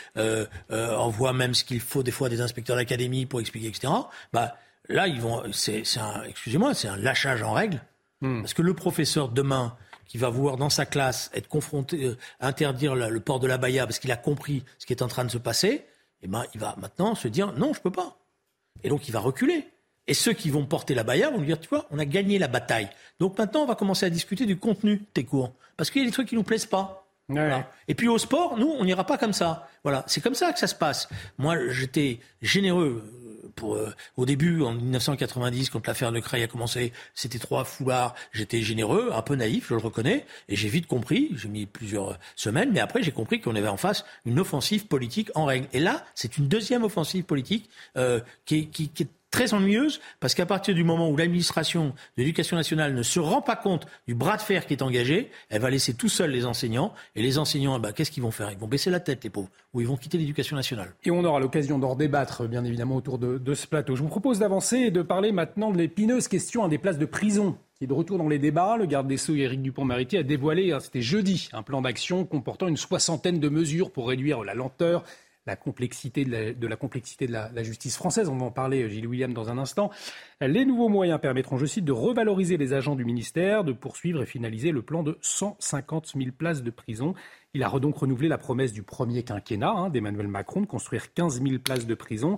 Speaker 3: envoie même ce qu'il faut des fois des inspecteurs d'académie pour expliquer, etc. Bah là, ils vont, c'est, un, excusez-moi, c'est un lâchage en règle, hmm. parce que le professeur demain qui va vouloir dans sa classe être confronté, euh, interdire le port de la baya parce qu'il a compris ce qui est en train de se passer, eh ben, il va maintenant se dire non, je peux pas. Et donc il va reculer. Et ceux qui vont porter la baya vont lui dire, tu vois, on a gagné la bataille. Donc maintenant, on va commencer à discuter du contenu de tes cours. Parce qu'il y a des trucs qui nous plaisent pas. Et puis au sport, nous, on n'ira pas comme ça. Voilà, c'est comme ça que ça se passe. Moi, j'étais généreux pour, euh, au début, en 1990, quand l'affaire de Creil a commencé, c'était trois foulards. J'étais généreux, un peu naïf, je le reconnais, et j'ai vite compris. J'ai mis plusieurs semaines, mais après j'ai compris qu'on avait en face une offensive politique en règle. Et là, c'est une deuxième offensive politique euh, qui, qui, qui est très ennuyeuse parce qu'à partir du moment où l'administration de l'éducation nationale ne se rend pas compte du bras de fer qui est engagé, elle va laisser tout seul les enseignants. Et les enseignants, eh ben, qu'est-ce qu'ils vont faire? Ils vont baisser la tête, les pauvres, ou ils vont quitter l'éducation nationale.
Speaker 1: Et on aura l'occasion d'en débattre, bien évidemment, autour de, ce plateau. Je vous propose d'avancer et de parler maintenant de l'épineuse question des places de prison qui est de retour dans les débats. Le garde des Sceaux, Éric Dupont-Moretti, a dévoilé, hein, c'était jeudi, un plan d'action comportant une soixantaine de mesures pour réduire la lenteur la complexité de la, complexité de la, justice française. On va en parler, euh, Gilles William, dans un instant. Les nouveaux moyens permettront, je cite, de revaloriser les agents du ministère, de poursuivre et finaliser le plan de 150 000 places de prison. Il a donc renouvelé la promesse du premier quinquennat hein, d'Emmanuel Macron de construire 15 000 places de prison.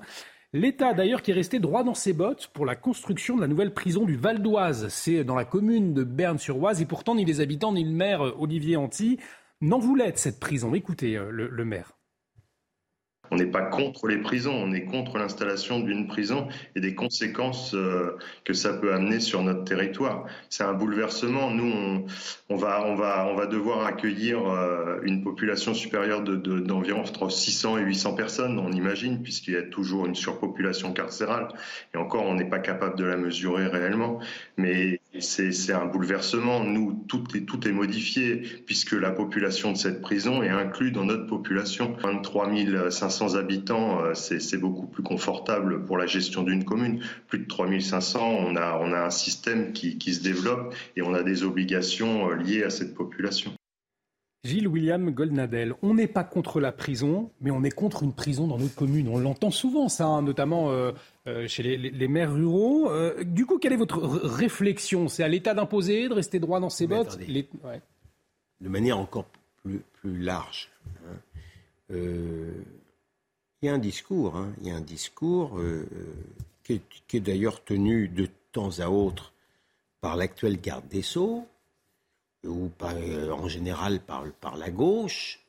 Speaker 1: L'État, d'ailleurs, qui est resté droit dans ses bottes pour la construction de la nouvelle prison du Val d'Oise. C'est dans la commune de Berne-sur-Oise. Et pourtant, ni les habitants, ni le maire euh, Olivier Anti n'en voulaient de cette prison. Écoutez euh, le maire.
Speaker 8: On n'est pas contre les prisons, on est contre l'installation d'une prison et des conséquences euh, que ça peut amener sur notre territoire. C'est un bouleversement. Nous, on, va, on, va, on va devoir accueillir euh, une population supérieure d'environ de, entre 600 et 800 personnes, on imagine, puisqu'il y a toujours une surpopulation carcérale. Et encore, on n'est pas capable de la mesurer réellement. Mais c'est un bouleversement. Nous, tout est, tout est modifié, puisque la population de cette prison est inclue dans notre population. 23 500 habitants, euh, c'est beaucoup plus confortable pour la gestion d'une commune. Plus de 3500, on a, on a un système qui, qui se développe et on a des obligations euh, liées à cette population.
Speaker 1: Gilles William Goldnadel, on n'est pas contre la prison, mais on est contre une prison dans notre commune. On l'entend souvent, ça, hein, notamment euh, chez les, maires ruraux. du coup, quelle est votre réflexion? C'est à l'État d'imposer, de rester droit dans ses bottes?
Speaker 2: De manière encore plus, plus large. Hein. Euh, il y a un discours, hein, il y a un discours euh, qui est, d'ailleurs tenu de temps à autre par l'actuel garde des Sceaux, ou euh, en général par, par la gauche,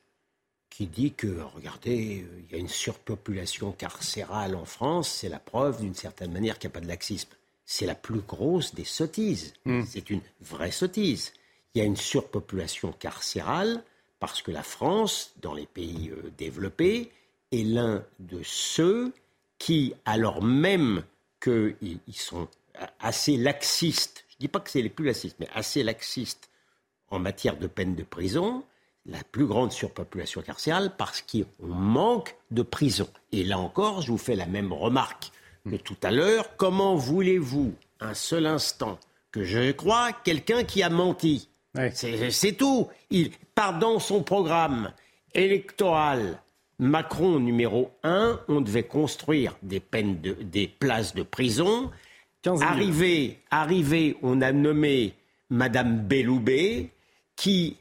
Speaker 2: qui dit que, regardez, il y a une surpopulation carcérale en France, c'est la preuve d'une certaine manière qu'il n'y a pas de laxisme. C'est la plus grosse des sottises. Hmm. C'est une vraie sottise. Il y a une surpopulation carcérale parce que la France, dans les pays euh, développés, est l'un de ceux qui, alors même qu'ils sont assez laxistes, je ne dis pas que c'est les plus laxistes, mais assez laxistes en matière de peine de prison, la plus grande surpopulation carcérale parce qu'on manque de prison. Et là encore, je vous fais la même remarque que tout à l'heure. Comment voulez-vous, un seul instant, que je crois quelqu'un qui a menti C'est tout. Il part dans son programme électoral Macron numéro 1, on devait construire des peines de, des places de prison. Arrivé, arrivé, on a nommé Madame Belloubet, qui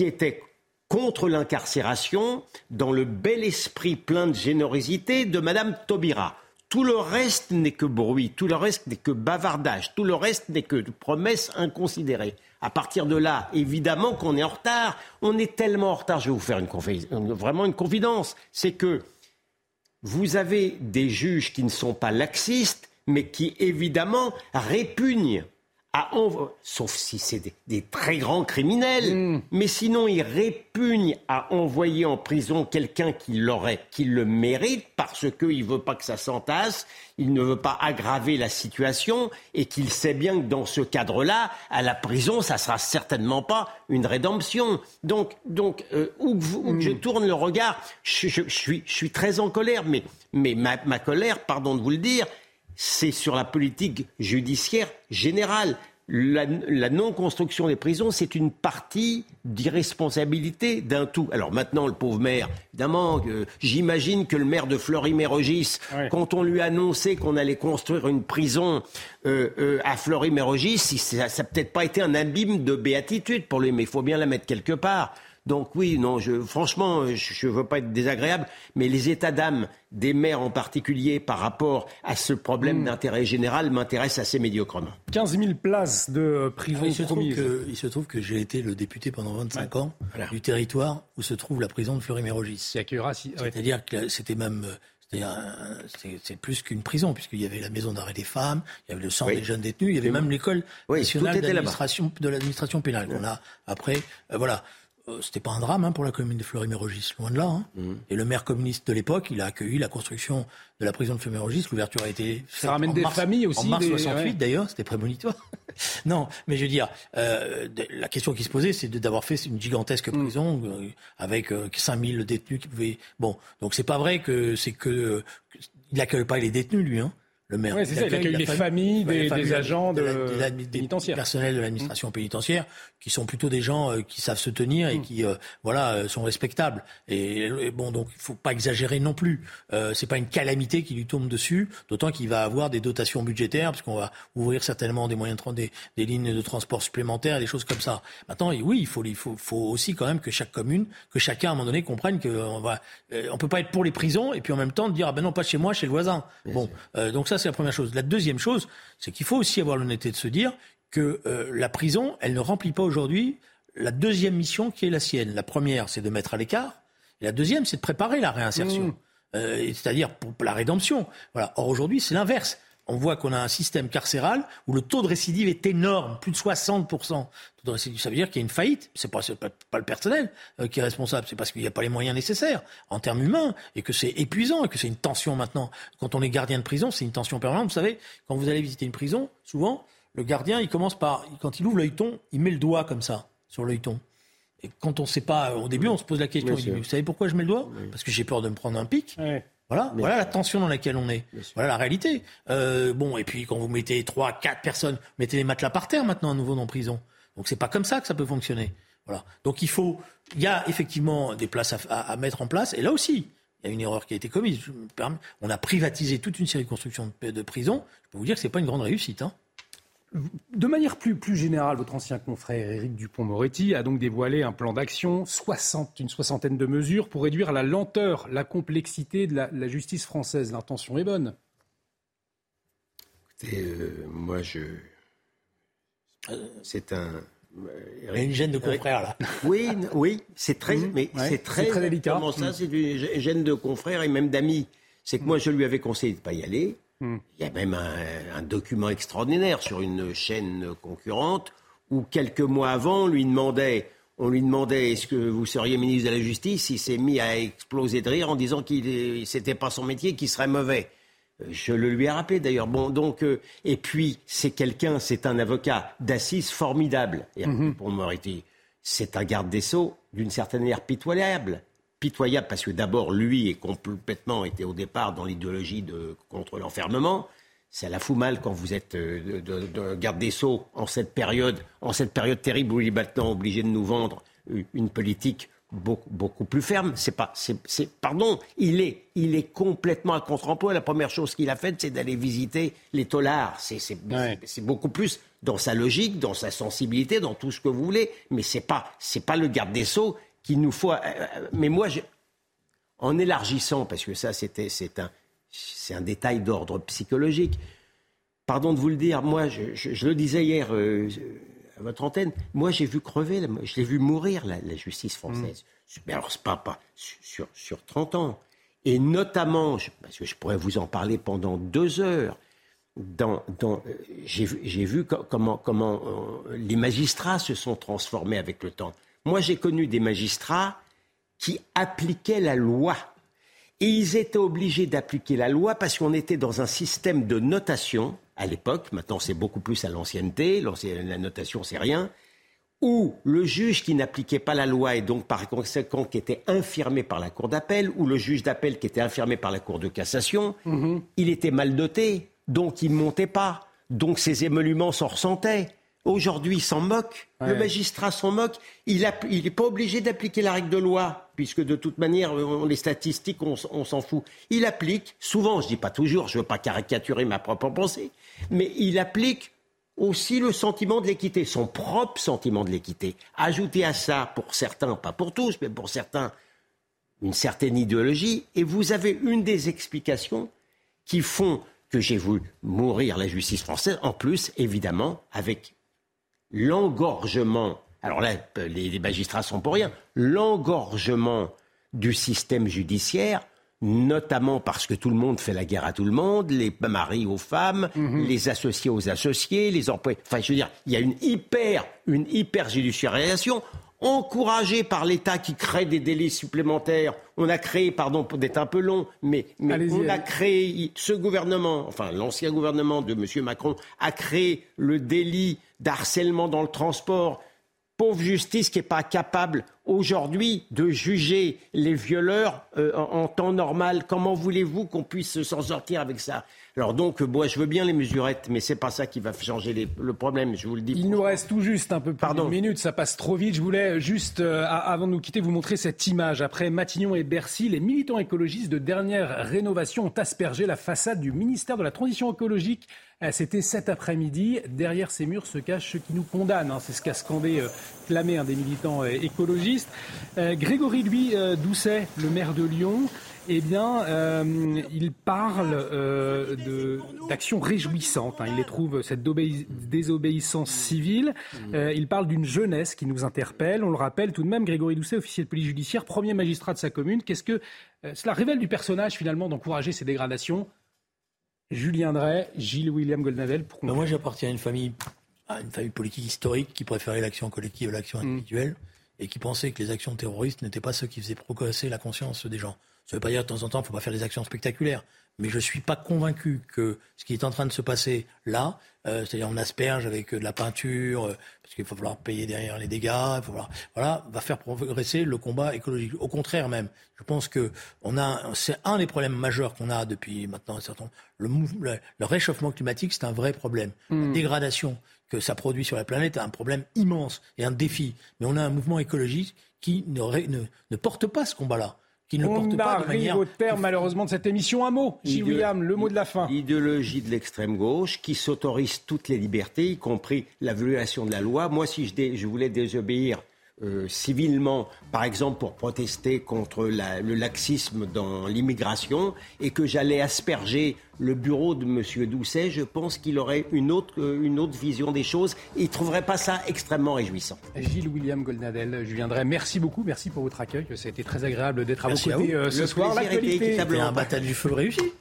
Speaker 2: était contre l'incarcération dans le bel esprit plein de générosité de Madame Taubira. Tout le reste n'est que bruit, tout le reste n'est que bavardage, tout le reste n'est que promesses inconsidérées. À partir de là, évidemment qu'on est en retard. On est tellement en retard. Je vais vous faire une vraiment une confidence. C'est que vous avez des juges qui ne sont pas laxistes, mais qui évidemment répugnent sauf si c'est des, très grands criminels, hmm. mais sinon il répugne à envoyer en prison quelqu'un qui l'aurait, qui le mérite, parce qu'il ne veut pas que ça s'entasse, il ne veut pas aggraver la situation, et qu'il sait bien que dans ce cadre-là, à la prison, ça sera certainement pas une rédemption. Donc, donc euh, où, que je hmm. tourne le regard, je, suis, je suis très en colère, mais, mais ma, ma colère, pardon de vous le dire, c'est sur la politique judiciaire générale. La, non-construction des prisons, c'est une partie d'irresponsabilité d'un tout. Alors maintenant, le pauvre maire, évidemment, euh, j'imagine que le maire de Fleury-Mérogis, quand on lui a annoncé qu'on allait construire une prison euh, euh, à Fleury-Mérogis, ça n'a peut-être pas été un abîme de béatitude pour lui, mais il faut bien la mettre quelque part. Donc oui, non, je, franchement, je ne veux pas être désagréable, mais les états d'âme des maires en particulier par rapport à ce problème hmm. d'intérêt général m'intéressent assez médiocrement.
Speaker 1: 15 000 places de prison
Speaker 3: il, se il se trouve que j'ai été le député pendant 25 ans du territoire où se trouve la prison de Fleury-Mérogis. C'est-à-dire que c'était même... C'est plus qu'une prison, puisqu'il y avait la maison d'arrêt des femmes, il y avait le centre des jeunes détenus, il y avait même l'école nationale de l'administration pénale. On a après, euh, voilà. Euh, c'était pas un drame hein, pour la commune de Fleury-Mérogis, loin de là. Hein. Mmh. Et le maire communiste de l'époque, il a accueilli la construction de la prison de Fleury-Mérogis. L'ouverture a été
Speaker 1: ça ramène des familles aussi.
Speaker 3: En mars 68 d'ailleurs, c'était prémonitoire. (laughs) non, mais je veux dire, euh, la question qui se posait, c'est d'avoir fait une gigantesque mmh. prison euh, avec 5000 détenus qui pouvaient. Bon, donc c'est pas vrai que c'est que il n'accueille pas les détenus lui. Hein
Speaker 1: le maire. Oui, c'est ça, il accueille les familles, des, agents de, de, pénitentiaire.
Speaker 3: personnels de l'administration mmh. pénitentiaire, qui sont plutôt des gens euh, qui savent se tenir et mmh. qui, euh, voilà, euh, sont respectables. Et, bon, donc il faut pas exagérer non plus. Euh, c'est pas une calamité qui lui tombe dessus, d'autant qu'il va avoir des dotations budgétaires, puisqu'on va ouvrir certainement des moyens de des, des lignes de transport supplémentaires, des choses comme ça. Maintenant, oui, il faut, il faut, faut aussi quand même que chaque commune, que chacun à un moment donné comprenne qu'on va, on peut pas être pour les prisons et puis en même temps dire ah ben non pas chez moi, chez le voisin. bon, donc ça c'est la première chose. La deuxième chose, c'est qu'il faut aussi avoir l'honnêteté de se dire que euh, la prison, elle ne remplit pas aujourd'hui la deuxième mission qui est la sienne. La première, c'est de mettre à l'écart. Et la deuxième, c'est de préparer la réinsertion. Mmh. Euh, c'est-à-dire pour la rédemption. Voilà. Or aujourd'hui, c'est l'inverse. On voit qu'on a un système carcéral où le taux de récidive est énorme, plus de 60%. de récidive, ça veut dire qu'il y a une faillite. C'est pas, pas, pas le personnel euh, qui est responsable, c'est parce qu'il n'y a pas les moyens nécessaires en termes humains et que c'est épuisant et que c'est une tension maintenant. Quand on est gardien de prison, c'est une tension permanente. Vous savez, quand vous allez visiter une prison, souvent, le gardien, il commence par, quand il ouvre l'œilleton, il met le doigt comme ça sur l'œilleton. Et quand on ne sait pas, au début, on se pose la question. vous savez pourquoi je mets le doigt? Parce que j'ai peur de me prendre un pic. Voilà, voilà la tension dans laquelle on est. Voilà la réalité. Euh, bon, et puis quand vous mettez trois, quatre personnes, mettez les matelas par terre maintenant à nouveau dans prison. Donc c'est pas comme ça que ça peut fonctionner. Voilà. Donc il faut, il y a effectivement des places à, mettre en place. Et là aussi, il y a une erreur qui a été commise. On a privatisé toute une série de constructions de, de prisons. Je peux vous dire que c'est pas une grande réussite. Hein.
Speaker 1: De manière plus, plus générale, votre ancien confrère Éric Dupont-Moretti a donc dévoilé un plan d'action, une soixantaine de mesures pour réduire la lenteur, la complexité de la, justice française. L'intention est bonne.
Speaker 2: Écoutez, euh, moi, je. C'est un.
Speaker 3: Il y a une gêne de confrère là.
Speaker 2: Oui, oui, c'est très, mmh. mais c'est très,
Speaker 1: très délicat.
Speaker 2: Comment ça, mmh. c'est une gêne de confrère et même d'amis. C'est que moi, je lui avais conseillé de ne pas y aller. Hmm. Il y a même un, document extraordinaire sur une chaîne concurrente où quelques mois avant, on lui demandait, on lui demandait est-ce que vous seriez ministre de la Justice? Il s'est mis à exploser de rire en disant qu'il c'était pas son métier, qu'il serait mauvais. Euh, je le lui ai rappelé d'ailleurs. Bon, donc, euh, et puis c'est quelqu'un, c'est un avocat d'assises formidable. Et mm-hmm. pour Moretti, c'est un garde des sceaux d'une certaine manière pitoyable pitoyable parce que d'abord, lui est complètement été au départ dans l'idéologie de contre l'enfermement. Ça la fout mal quand vous êtes euh, de, garde des sceaux en cette période, en cette période terrible où il est maintenant obligé de nous vendre une politique beaucoup, beaucoup plus ferme. C'est pas, c'est, pardon, il est, il est complètement à contre-emploi. La première chose qu'il a faite, c'est d'aller visiter les tolards. C'est, c'est, beaucoup plus dans sa logique, dans sa sensibilité, dans tout ce que vous voulez. Mais c'est pas, c'est pas le garde des sceaux qu'il nous faut. Euh, euh, mais moi, en élargissant, parce que ça, c'était, c'est un, c'est un détail d'ordre psychologique. Pardon de vous le dire, moi, je, le disais hier euh, à votre antenne, moi, j'ai vu crever, je l'ai vu mourir, la, justice française. Mm. Mais alors, c'est pas, pas sur, sur 30 ans. Et notamment, parce que je pourrais vous en parler pendant deux heures, dans, dans, j'ai, vu comment, comment les magistrats se sont transformés avec le temps. Moi, j'ai connu des magistrats qui appliquaient la loi. Et ils étaient obligés d'appliquer la loi parce qu'on était dans un système de notation à l'époque. Maintenant, c'est beaucoup plus à l'ancienneté. La notation, c'est rien. Où le juge qui n'appliquait pas la loi et donc par conséquent qui était infirmé par la cour d'appel, ou le juge d'appel qui était infirmé par la cour de cassation, mhm. il était mal doté, donc il ne montait pas. Donc ses émoluments s'en ressentaient. Aujourd'hui, il s'en moque. Le magistrat s'en moque. Il n'est pas obligé d'appliquer la règle de loi, puisque de toute manière, les statistiques, on, s'en fout. Il applique, souvent, je ne dis pas toujours, je ne veux pas caricaturer ma propre pensée, mais il applique aussi le sentiment de l'équité, son propre sentiment de l'équité. Ajouter à ça, pour certains, pas pour tous, mais pour certains, une certaine idéologie, et vous avez une des explications qui font que j'ai voulu mourir la justice française, en plus, évidemment, avec l'engorgement, alors là, les, magistrats sont pour rien, l'engorgement du système judiciaire, notamment parce que tout le monde fait la guerre à tout le monde, les maris aux femmes, mhm. les associés aux associés, les employés. Enfin, je veux dire, il y a une hyper, une hyper judiciarisation encouragée par l'État qui crée des délits supplémentaires. On a créé, pardon pour d'être un peu long, mais, mais on a créé, ce gouvernement, enfin l'ancien gouvernement de M. Macron, a créé le délit d'harcèlement dans le transport. Pauvre justice qui n'est pas capable aujourd'hui de juger les violeurs euh, en, temps normal. Comment voulez-vous qu'on puisse s'en sortir avec ça? Alors donc, moi, je veux bien les mesurettes, mais c'est pas ça qui va changer le problème, je vous le dis.
Speaker 1: Il nous reste tout juste un peu plus d'une minute, ça passe trop vite. Je voulais juste, euh, avant de nous quitter, vous montrer cette image. Après Matignon et Bercy, les militants écologistes de dernière rénovation ont aspergé la façade du ministère de la Transition écologique euh, c'était cet après-midi. Derrière ces murs se cachent ceux qui nous condamnent. Hein. C'est ce qu'a scandé, euh, clamé un des militants euh, écologistes. Grégory, lui, Doucet, le maire de Lyon, eh bien, euh, il parle euh, d'actions réjouissantes. Hein. Il les trouve, cette désobéissance civile. Mm. Euh, il parle d'une jeunesse qui nous interpelle. On le rappelle tout de même, Grégory Doucet, officier de police judiciaire, premier magistrat de sa commune. Qu'est-ce que cela révèle du personnage, finalement, d'encourager ces dégradations? Julien Drey, Gilles William Goldnavel. Pour
Speaker 3: ben, moi, j'appartiens à une famille, à une famille politique historique qui préférait l'action collective à l'action mm. individuelle et qui pensait que les actions terroristes n'étaient pas ce qui faisait progresser la conscience des gens. Ça ne veut pas dire de temps en temps, il ne faut pas faire des actions spectaculaires. Mais je ne suis pas convaincu que ce qui est en train de se passer là, euh, c'est-à-dire on asperge avec euh, de la peinture, euh, parce qu'il faut falloir payer derrière les dégâts, il faut falloir, voilà, va faire progresser le combat écologique. Au contraire même, je pense que on a, c'est un des problèmes majeurs qu'on a depuis maintenant un certain temps. Le, le, réchauffement climatique, c'est un vrai problème. La hmm. dégradation que ça produit sur la planète est un problème immense et un défi. Mais on a un mouvement écologique qui ne, ne, ne porte pas ce combat-là. Qui ne
Speaker 1: on
Speaker 3: porte pas
Speaker 1: arrive au terme malheureusement de cette émission. Un mot, Gilles William, le mot de la fin.
Speaker 2: L'idéologie de l'extrême gauche qui s'autorise toutes les libertés, y compris la violation de la loi. Moi, si je, je voulais désobéir euh, civilement, par exemple pour protester contre le laxisme dans l'immigration, et que j'allais asperger le bureau de M. Doucet, je pense qu'il aurait une autre, euh, une autre vision des choses et il ne trouverait pas ça extrêmement réjouissant.
Speaker 1: Gilles William Goldnadel, je viendrai. Merci beaucoup, merci pour votre accueil. Ça a été très agréable d'être à vos côtés euh, ce soir.
Speaker 3: L'actualité, un bataille du feu réussi.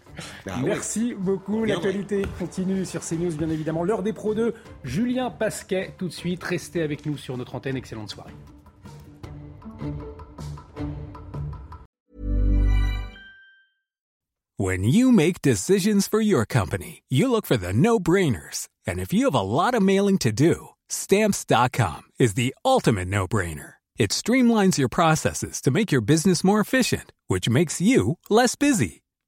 Speaker 1: Bah Merci beaucoup. L'actualité continue sur CNews, bien évidemment. L'heure des Pro 2. Julien Pasquet, tout de suite. Restez avec nous sur notre antenne. Excellente soirée.
Speaker 9: When you make decisions for your company, you look for the no-brainers. And if you have a lot of mailing to do, stamps.com is the ultimate no-brainer. It streamlines your processes to make your business more efficient, which makes you less busy.